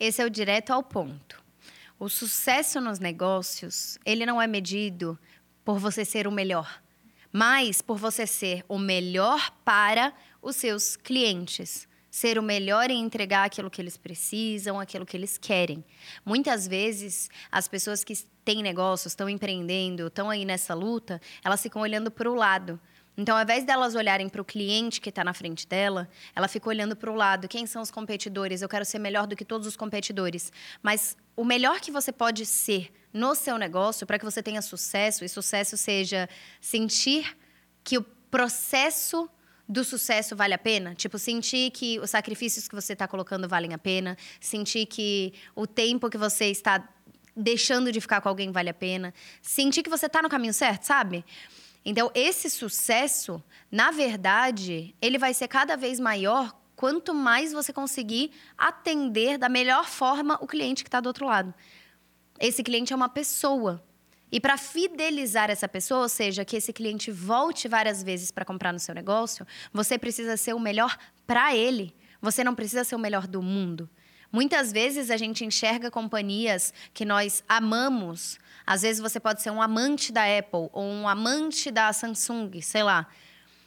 Esse é o direto ao ponto. O sucesso nos negócios, ele não é medido por você ser o melhor, mas por você ser o melhor para os seus clientes. Ser o melhor em entregar aquilo que eles precisam, aquilo que eles querem. Muitas vezes, as pessoas que têm negócios, estão empreendendo, estão aí nessa luta, elas ficam olhando para o lado. Então, ao invés delas olharem para o cliente que está na frente dela, ela fica olhando para o lado. Quem são os competidores? Eu quero ser melhor do que todos os competidores. Mas o melhor que você pode ser no seu negócio, para que você tenha sucesso, e sucesso seja sentir que o processo do sucesso vale a pena? Tipo, sentir que os sacrifícios que você está colocando valem a pena, sentir que o tempo que você está deixando de ficar com alguém vale a pena, sentir que você está no caminho certo, sabe? Então, esse sucesso, na verdade, ele vai ser cada vez maior quanto mais você conseguir atender da melhor forma o cliente que está do outro lado. Esse cliente é uma pessoa. E para fidelizar essa pessoa, ou seja, que esse cliente volte várias vezes para comprar no seu negócio, você precisa ser o melhor para ele. Você não precisa ser o melhor do mundo. Muitas vezes a gente enxerga companhias que nós amamos. Às vezes você pode ser um amante da Apple ou um amante da Samsung, sei lá.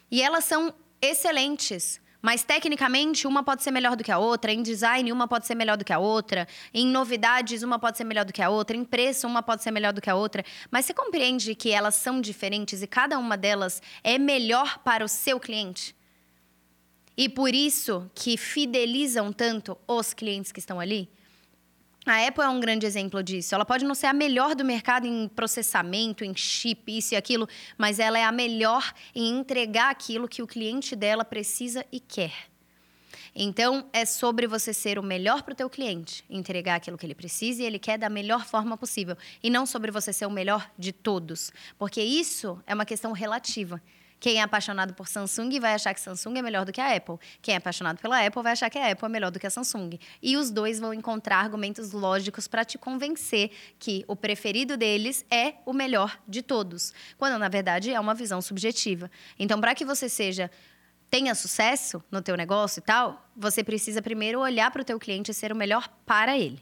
E elas são excelentes. Mas tecnicamente, uma pode ser melhor do que a outra, em design, uma pode ser melhor do que a outra, em novidades, uma pode ser melhor do que a outra, em preço, uma pode ser melhor do que a outra. Mas você compreende que elas são diferentes e cada uma delas é melhor para o seu cliente? E por isso que fidelizam tanto os clientes que estão ali? A Apple é um grande exemplo disso. Ela pode não ser a melhor do mercado em processamento, em chip, isso e aquilo, mas ela é a melhor em entregar aquilo que o cliente dela precisa e quer. Então, é sobre você ser o melhor para o teu cliente, entregar aquilo que ele precisa e ele quer da melhor forma possível, e não sobre você ser o melhor de todos, porque isso é uma questão relativa. Quem é apaixonado por Samsung vai achar que Samsung é melhor do que a Apple. Quem é apaixonado pela Apple vai achar que a Apple é melhor do que a Samsung. E os dois vão encontrar argumentos lógicos para te convencer que o preferido deles é o melhor de todos, quando na verdade é uma visão subjetiva. Então, para que você seja tenha sucesso no teu negócio e tal, você precisa primeiro olhar para o teu cliente e ser o melhor para ele.